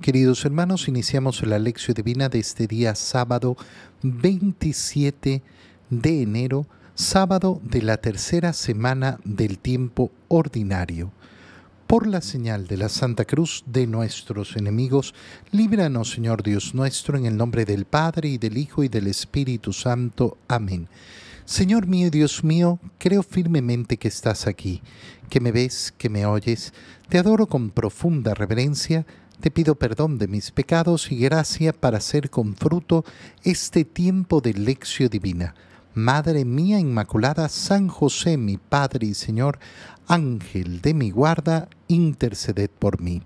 Queridos hermanos, iniciamos la lección divina de este día sábado 27 de enero, sábado de la tercera semana del tiempo ordinario. Por la señal de la Santa Cruz de nuestros enemigos, líbranos, Señor Dios nuestro, en el nombre del Padre y del Hijo y del Espíritu Santo. Amén. Señor mío Dios mío, creo firmemente que estás aquí, que me ves, que me oyes. Te adoro con profunda reverencia te pido perdón de mis pecados y gracia para hacer con fruto este tiempo de lección divina. Madre mía Inmaculada, San José, mi Padre y Señor, Ángel de mi guarda, interceded por mí.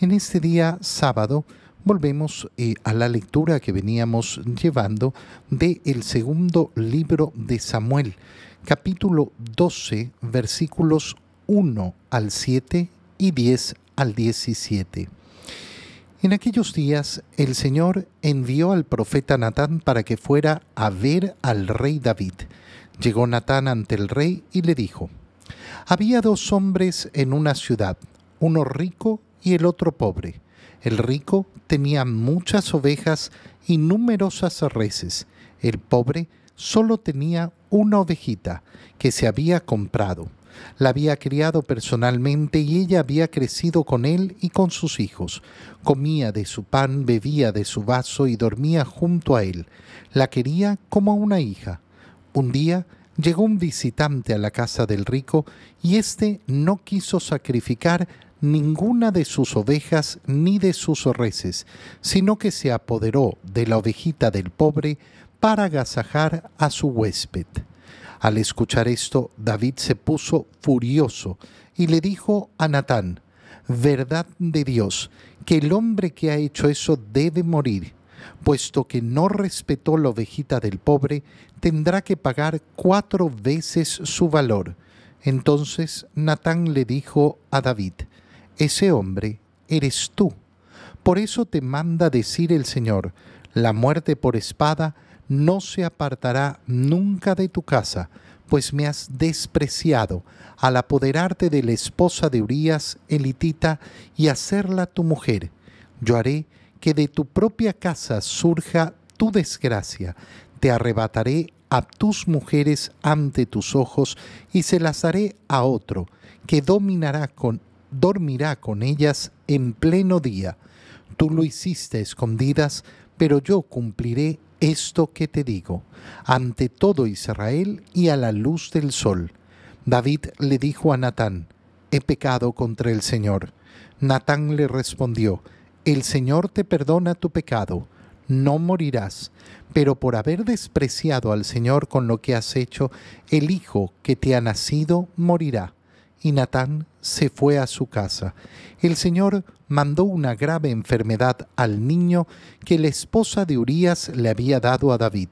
En este día sábado volvemos eh, a la lectura que veníamos llevando del el segundo libro de Samuel, capítulo 12, versículos 1 al 7 y 10 al 17. En aquellos días el Señor envió al profeta Natán para que fuera a ver al rey David. Llegó Natán ante el rey y le dijo, Había dos hombres en una ciudad, uno rico y el otro pobre. El rico tenía muchas ovejas y numerosas reses. El pobre solo tenía una ovejita que se había comprado la había criado personalmente y ella había crecido con él y con sus hijos. Comía de su pan, bebía de su vaso y dormía junto a él. La quería como a una hija. Un día llegó un visitante a la casa del rico y éste no quiso sacrificar ninguna de sus ovejas ni de sus reses, sino que se apoderó de la ovejita del pobre para agasajar a su huésped. Al escuchar esto, David se puso furioso y le dijo a Natán, verdad de Dios, que el hombre que ha hecho eso debe morir, puesto que no respetó la ovejita del pobre, tendrá que pagar cuatro veces su valor. Entonces Natán le dijo a David, ese hombre eres tú. Por eso te manda decir el Señor, la muerte por espada no se apartará nunca de tu casa, pues me has despreciado al apoderarte de la esposa de Urías, elitita, y hacerla tu mujer. Yo haré que de tu propia casa surja tu desgracia. Te arrebataré a tus mujeres ante tus ojos y se las daré a otro, que dominará con, dormirá con ellas en pleno día. Tú lo hiciste escondidas, pero yo cumpliré esto que te digo, ante todo Israel y a la luz del sol. David le dijo a Natán, he pecado contra el Señor. Natán le respondió, el Señor te perdona tu pecado, no morirás, pero por haber despreciado al Señor con lo que has hecho, el hijo que te ha nacido morirá. Y Natán se fue a su casa. El Señor mandó una grave enfermedad al niño que la esposa de Urías le había dado a David.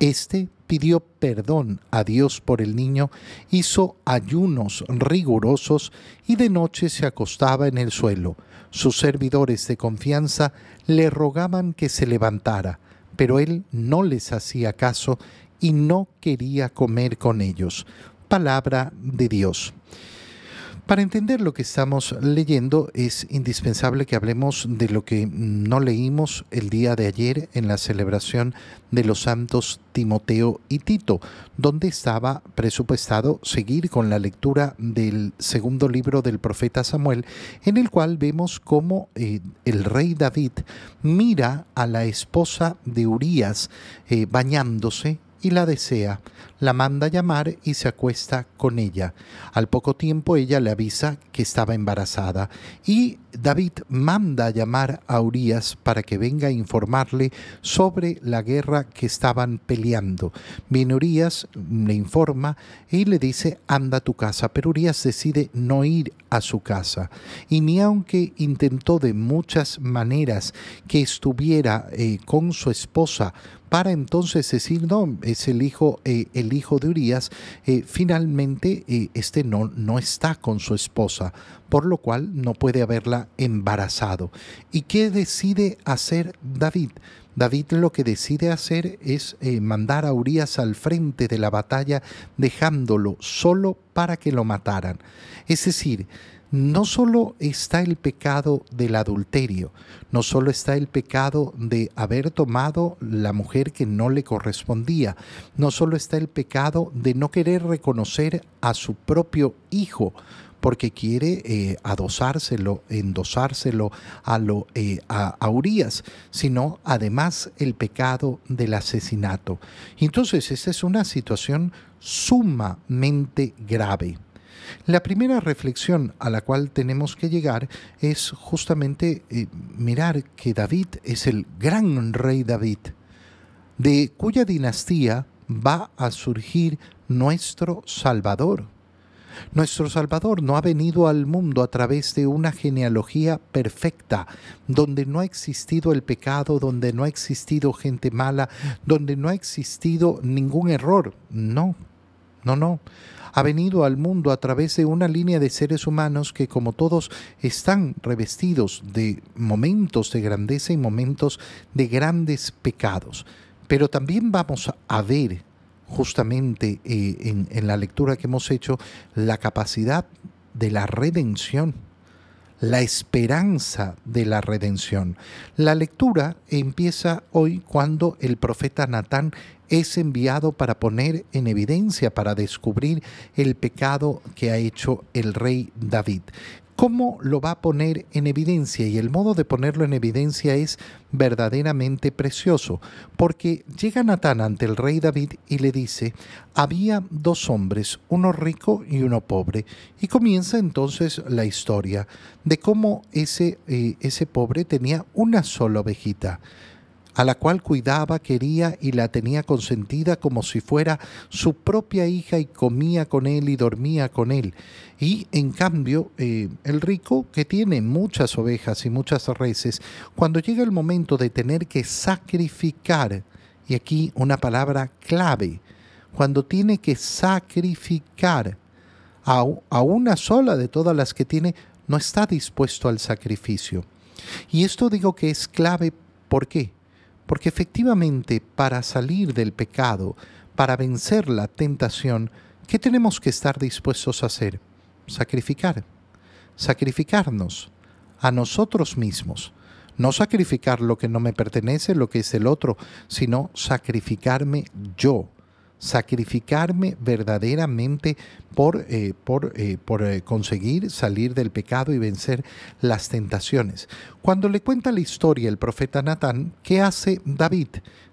Este pidió perdón a Dios por el niño, hizo ayunos rigurosos y de noche se acostaba en el suelo. Sus servidores de confianza le rogaban que se levantara, pero él no les hacía caso y no quería comer con ellos. Palabra de Dios. Para entender lo que estamos leyendo es indispensable que hablemos de lo que no leímos el día de ayer en la celebración de los santos Timoteo y Tito, donde estaba presupuestado seguir con la lectura del segundo libro del profeta Samuel, en el cual vemos cómo eh, el rey David mira a la esposa de Urías eh, bañándose y la desea, la manda llamar y se acuesta con ella. Al poco tiempo ella le avisa que estaba embarazada y David manda llamar a Urias para que venga a informarle sobre la guerra que estaban peleando. Viene Urias, le informa y le dice anda a tu casa, pero Urias decide no ir a su casa y ni aunque intentó de muchas maneras que estuviera eh, con su esposa para entonces decir, no, es el hijo, eh, el hijo de Urias, eh, finalmente este no, no está con su esposa, por lo cual no puede haberla embarazado. ¿Y qué decide hacer David? David lo que decide hacer es mandar a Urias al frente de la batalla, dejándolo solo para que lo mataran. Es decir, no solo está el pecado del adulterio, no solo está el pecado de haber tomado la mujer que no le correspondía, no solo está el pecado de no querer reconocer a su propio hijo, porque quiere eh, adosárselo, endosárselo a, lo, eh, a, Urias, sino además el pecado del asesinato. Entonces, esta es una situación sumamente grave. La primera reflexión a la cual tenemos que llegar es justamente eh, mirar que David es el gran rey David, de cuya dinastía va a surgir nuestro Salvador. Nuestro Salvador no ha venido al mundo a través de una genealogía perfecta, donde no ha existido el pecado, donde no ha existido gente mala, donde no ha existido ningún error. No, no, no. Ha venido al mundo a través de una línea de seres humanos que como todos están revestidos de momentos de grandeza y momentos de grandes pecados. Pero también vamos a ver justamente eh, en, la lectura que hemos hecho la capacidad de la redención, la esperanza de la redención. La lectura empieza hoy cuando el profeta Natán es enviado para poner en evidencia, para descubrir el pecado que ha hecho el rey David. ¿Cómo lo va a poner en evidencia? Y el modo de ponerlo en evidencia es verdaderamente precioso, porque llega Natán ante el rey David y le dice, había dos hombres, uno rico y uno pobre, y comienza entonces la historia de cómo ese, eh, ese pobre tenía una sola ovejita a la cual cuidaba, quería y la tenía consentida como si fuera su propia hija y comía con él y dormía con él. Y en cambio, eh, el rico, que tiene muchas ovejas y muchas reses, cuando llega el momento de tener que sacrificar, y aquí una palabra clave, cuando tiene que sacrificar a, a una sola de todas las que tiene, no está dispuesto al sacrificio. Y esto digo que es clave, ¿por qué? Porque efectivamente para salir del pecado, para vencer la tentación, ¿qué tenemos que estar dispuestos a hacer? Sacrificar. Sacrificarnos a nosotros mismos. No sacrificar lo que no me pertenece, lo que es el otro, sino sacrificarme yo sacrificarme verdaderamente por, eh, por, eh, por eh, conseguir salir del pecado y vencer las tentaciones. Cuando le cuenta la historia el profeta Natán, ¿qué hace David?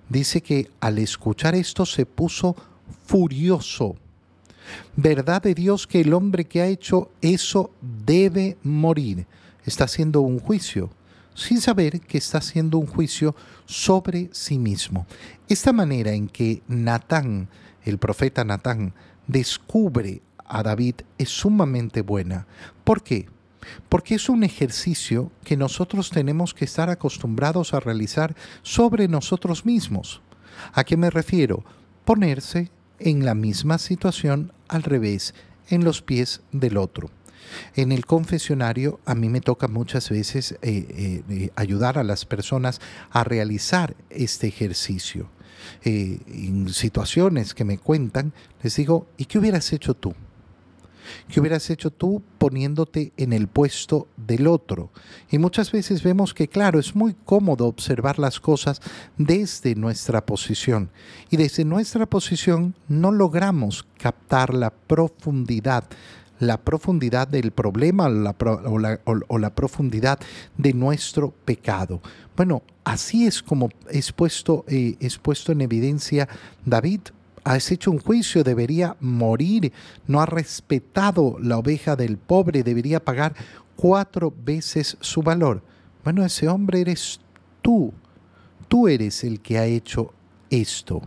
Dice que al escuchar esto se puso furioso. Verdad de Dios que el hombre que ha hecho eso debe morir. Está haciendo un juicio sin saber que está haciendo un juicio sobre sí mismo. Esta manera en que Natán, el profeta Natán, descubre a David es sumamente buena. ¿Por qué? Porque es un ejercicio que nosotros tenemos que estar acostumbrados a realizar sobre nosotros mismos. ¿A qué me refiero? Ponerse en la misma situación al revés, en los pies del otro. En el confesionario a mí me toca muchas veces eh, eh, eh, ayudar a las personas a realizar este ejercicio. en situaciones que me cuentan, les digo, ¿y qué hubieras hecho tú? ¿Qué hubieras hecho tú poniéndote en el puesto del otro? Y muchas veces vemos que, claro, es muy cómodo observar las cosas desde nuestra posición. Y desde nuestra posición no logramos captar la profundidad la profundidad del problema o, la, profundidad de nuestro pecado. Bueno, así es como es puesto, eh, es puesto en evidencia David. Has hecho un juicio, debería morir, no ha respetado la oveja del pobre, debería pagar cuatro veces su valor. Bueno, ese hombre eres tú, tú eres el que ha hecho esto.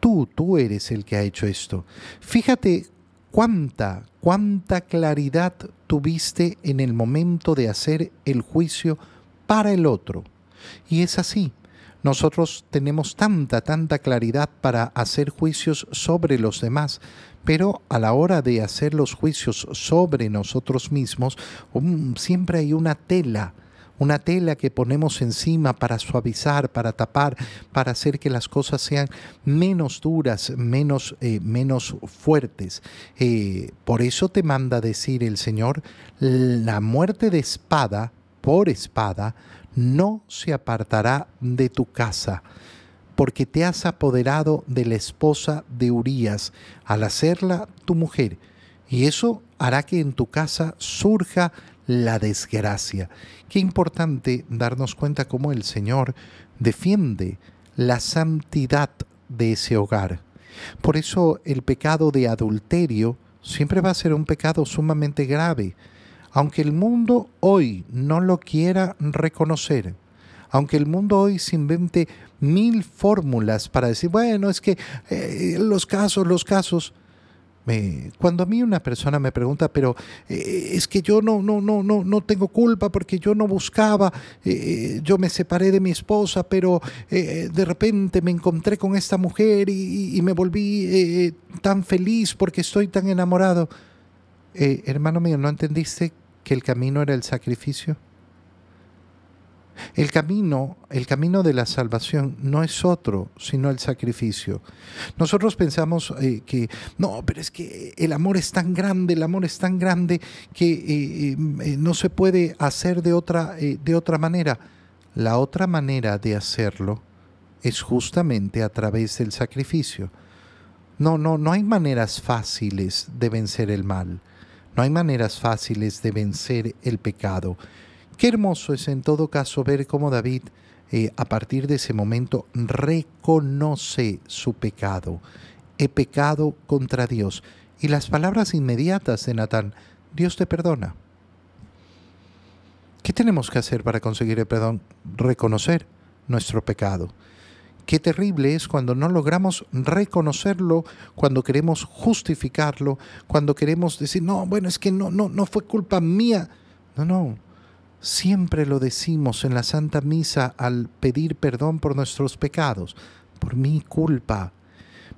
Tú, tú eres el que ha hecho esto. Fíjate cuánta, cuánta claridad tuviste en el momento de hacer el juicio para el otro. Y es así. Nosotros tenemos tanta, tanta claridad para hacer juicios sobre los demás, pero a la hora de hacer los juicios sobre nosotros mismos, um, siempre hay una tela una tela que ponemos encima para suavizar, para tapar, para hacer que las cosas sean menos duras, menos, eh, menos fuertes. Eh, por eso te manda decir el Señor, la muerte de espada por espada no se apartará de tu casa porque te has apoderado de la esposa de Urías al hacerla tu mujer, y eso hará que en tu casa surja la desgracia. Qué importante darnos cuenta cómo el Señor defiende la santidad de ese hogar. Por eso el pecado de adulterio siempre va a ser un pecado sumamente grave, aunque el mundo hoy no lo quiera reconocer aunque el mundo hoy se invente mil fórmulas para decir, bueno, es que eh, los casos, los casos. Cuando a mí una persona me pregunta, pero eh, es que yo no, no, no, no, no tengo culpa porque yo no buscaba, eh, yo me separé de mi esposa, pero de repente me encontré con esta mujer y me volví tan feliz porque estoy tan enamorado. hermano mío, ¿no entendiste que el camino era el sacrificio? El camino, el camino de la salvación no es otro, sino el sacrificio. Nosotros pensamos eh, que, no, pero es que el amor es tan grande, el amor es tan grande que eh, eh, no se puede hacer de otra, de otra manera. La otra manera de hacerlo es justamente a través del sacrificio. No, no, no hay maneras fáciles de vencer el mal. No hay maneras fáciles de vencer el pecado. Qué hermoso es en todo caso ver cómo David eh, a partir de ese momento reconoce su pecado. He pecado contra Dios. Y las palabras inmediatas de Natán, Dios te perdona. ¿Qué tenemos que hacer para conseguir el perdón? Reconocer nuestro pecado. Qué terrible es cuando no logramos reconocerlo, cuando queremos justificarlo, cuando queremos decir, no, bueno, es que no, no, no fue culpa mía. No, no, Siempre lo decimos en la Santa Misa al pedir perdón por nuestros pecados, por mi culpa.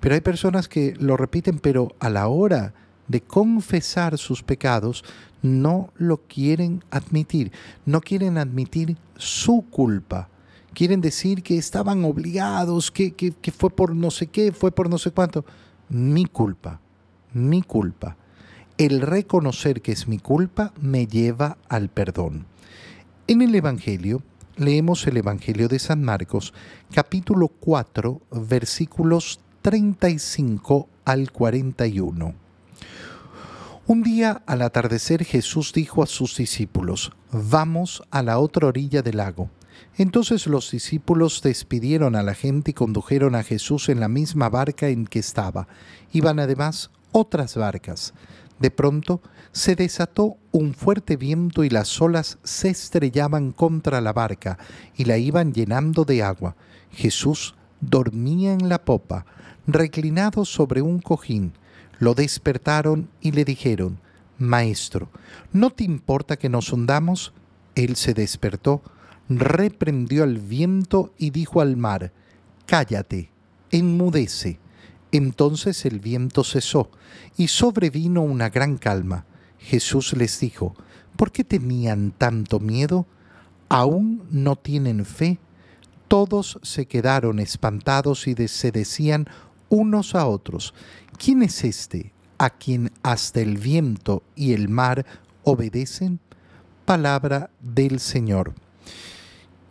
Pero hay personas que lo repiten, pero a la hora de confesar sus pecados, no lo quieren admitir, no quieren admitir su culpa. Quieren decir que estaban obligados, que, que, fue por no sé qué, fue por no sé cuánto. Mi culpa, mi culpa. El reconocer que es mi culpa me lleva al perdón. En el Evangelio, leemos el Evangelio de San Marcos, capítulo 4, versículos 35 al 41. Un día al atardecer Jesús dijo a sus discípulos, Vamos a la otra orilla del lago. Entonces los discípulos despidieron a la gente y condujeron a Jesús en la misma barca en que estaba. Iban además otras barcas. De pronto se desató un fuerte viento y las olas se estrellaban contra la barca y la iban llenando de agua. Jesús dormía en la popa, reclinado sobre un cojín. Lo despertaron y le dijeron, Maestro, ¿no te importa que nos hundamos? Él se despertó, reprendió al viento y dijo al mar, Cállate, enmudece. Entonces el viento cesó y sobrevino una gran calma. Jesús les dijo, ¿por qué tenían tanto miedo? ¿Aún no tienen fe? Todos se quedaron espantados y se decían unos a otros, ¿quién es este a quien hasta el viento y el mar obedecen? Palabra del Señor.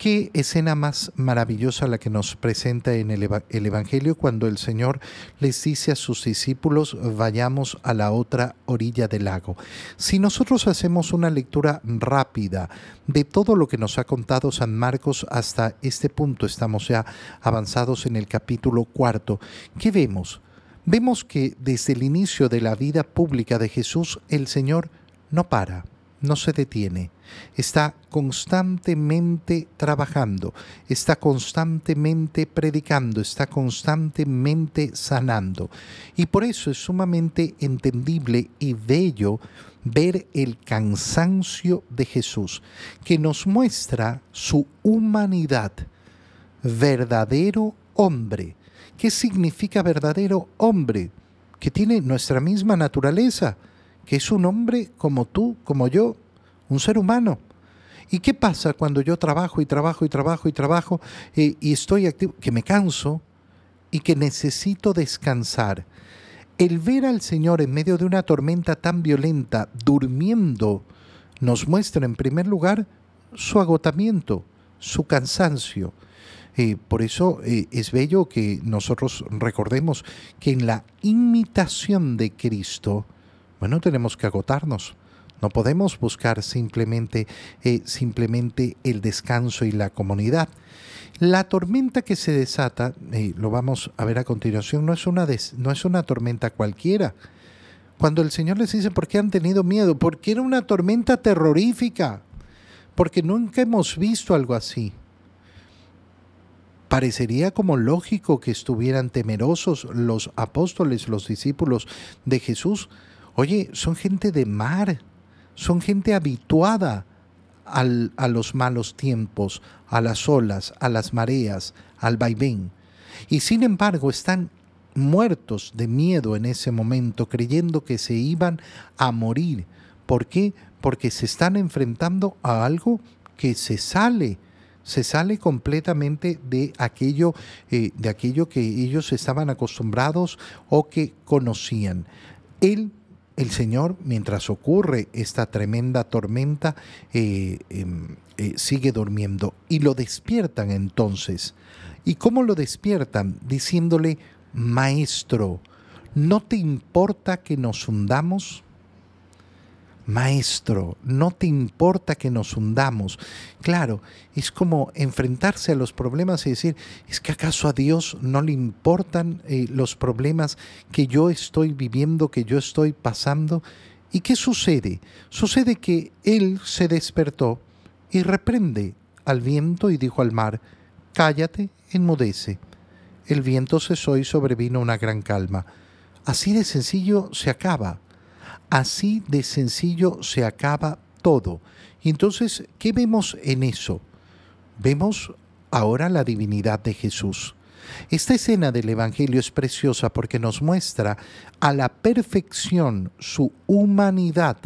Qué escena más maravillosa la que nos presenta en el, Evangelio cuando el Señor les dice a sus discípulos, vayamos a la otra orilla del lago. Si nosotros hacemos una lectura rápida de todo lo que nos ha contado San Marcos hasta este punto, estamos ya avanzados en el capítulo cuarto, ¿qué vemos? Vemos que desde el inicio de la vida pública de Jesús, el Señor no para no se detiene, está constantemente trabajando, está constantemente predicando, está constantemente sanando. Y por eso es sumamente entendible y bello ver el cansancio de Jesús, que nos muestra su humanidad, verdadero hombre. ¿Qué significa verdadero hombre? Que tiene nuestra misma naturaleza que es un hombre como tú, como yo, un ser humano. ¿Y qué pasa cuando yo trabajo y trabajo y trabajo y trabajo eh, y estoy activo? Que me canso y que necesito descansar. El ver al Señor en medio de una tormenta tan violenta, durmiendo, nos muestra en primer lugar su agotamiento, su cansancio. Eh, por eso eh, es bello que nosotros recordemos que en la imitación de Cristo, bueno, tenemos que agotarnos. No podemos buscar simplemente, eh, simplemente el descanso y la comunidad. La tormenta que se desata, lo vamos a ver a continuación, no es, una no es una tormenta cualquiera. Cuando el Señor les dice, ¿por qué han tenido miedo? Porque era una tormenta terrorífica, porque nunca hemos visto algo así. Parecería como lógico que estuvieran temerosos los apóstoles, los discípulos de Jesús. Oye, son gente de mar, son gente habituada a los malos tiempos, a las olas, a las mareas, al vaivén. Y sin embargo están muertos de miedo en ese momento, creyendo que se iban a morir. ¿Por qué? Porque se están enfrentando a algo que se sale se sale completamente de aquello, eh, de aquello que ellos estaban acostumbrados o que conocían. Él, el Señor, mientras ocurre esta tremenda tormenta, eh, em, eh, sigue durmiendo y lo despiertan entonces. ¿Y cómo lo despiertan? Diciéndole, Maestro, ¿no te importa que nos hundamos? Maestro, no te importa que nos hundamos. Claro, es como enfrentarse a los problemas y decir, ¿es que acaso a Dios no le importan eh, los problemas que yo estoy viviendo, que yo estoy pasando? ¿Y qué sucede? Sucede que Él se despertó y reprende al viento y dijo al mar, cállate, enmudece. El viento cesó y sobrevino una gran calma. Así de sencillo se acaba Así de sencillo se acaba todo. Y entonces, ¿qué vemos en eso? Vemos ahora la divinidad de Jesús. Esta escena del Evangelio es preciosa porque nos muestra a la perfección su humanidad.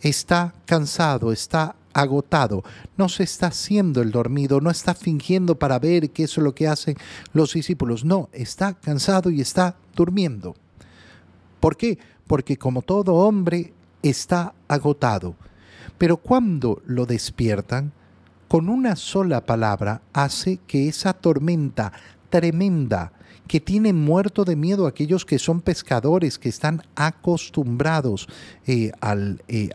Está cansado, está agotado, no se está haciendo el dormido, no está fingiendo para ver qué es lo que hacen los discípulos, no, está cansado y está durmiendo. ¿Por qué? Porque como todo hombre está agotado. Pero cuando lo despiertan, con una sola palabra hace que esa tormenta tremenda que tiene muerto de miedo a aquellos que son pescadores, que están acostumbrados eh, eh,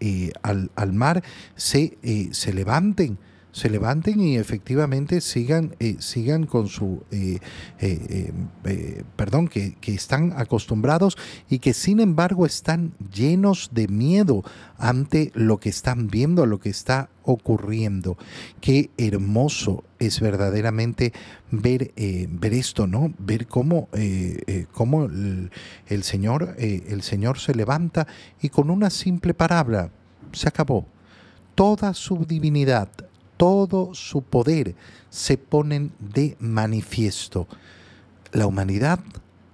eh, al, al, mar, se, se levanten se levanten y efectivamente sigan, eh, sigan con su, eh, eh, perdón, que, que, están acostumbrados y que sin embargo están llenos de miedo ante lo que están viendo, lo que está ocurriendo. Qué hermoso es verdaderamente ver, ver esto, ¿no? Ver cómo, cómo el, el, Señor, el Señor se levanta y con una simple palabra se acabó. Toda su divinidad, todo su poder se ponen de manifiesto. La humanidad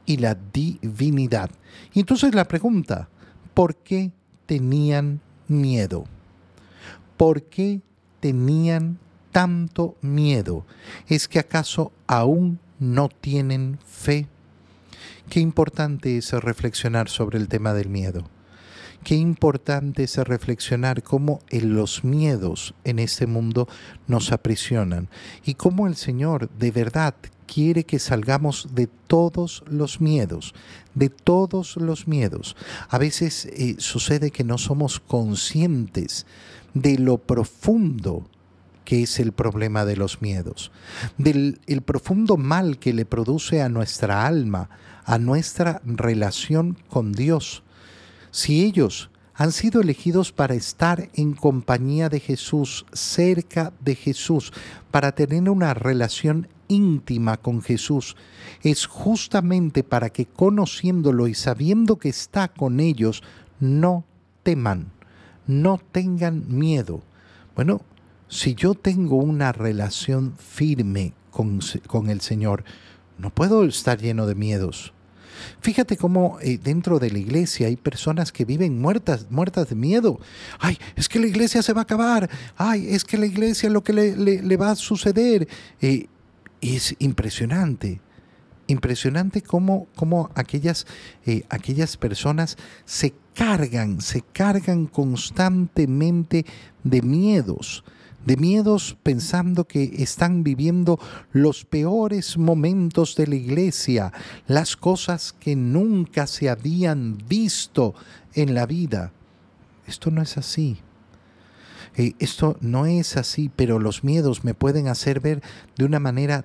y la divinidad. Y entonces la pregunta, ¿por qué tenían miedo? ¿Por qué tenían tanto miedo? ¿Es que acaso aún no tienen fe? Qué importante es reflexionar sobre el tema del miedo. Qué importante es reflexionar cómo los miedos en este mundo nos aprisionan y cómo el Señor de verdad quiere que salgamos de todos los miedos, de todos los miedos. A veces eh, sucede que no somos conscientes de lo profundo que es el problema de los miedos, del el profundo mal que le produce a nuestra alma, a nuestra relación con Dios. Si ellos han sido elegidos para estar en compañía de Jesús, cerca de Jesús, para tener una relación íntima con Jesús, es justamente para que conociéndolo y sabiendo que está con ellos, no teman, no tengan miedo. Bueno, si yo tengo una relación firme con, con el Señor, no puedo estar lleno de miedos Fíjate cómo eh, dentro de la iglesia hay personas que viven muertas, muertas de miedo. Ay, es que la iglesia se va a acabar. Ay, es que la iglesia lo que le, va a suceder. Eh, es impresionante. Impresionante cómo, cómo aquellas, eh, aquellas personas se cargan, se cargan constantemente de miedos de miedos pensando que están viviendo los peores momentos de la iglesia, las cosas que nunca se habían visto en la vida. Esto no es así. Eh, esto no es así, pero los miedos me pueden hacer ver de una manera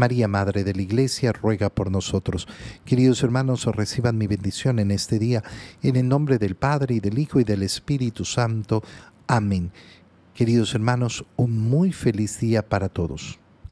María, Madre de la Iglesia, ruega por nosotros. Queridos hermanos, reciban mi bendición en este día, en el nombre del Padre y del Hijo y del Espíritu Santo. Amén. Queridos hermanos, un muy feliz día para todos.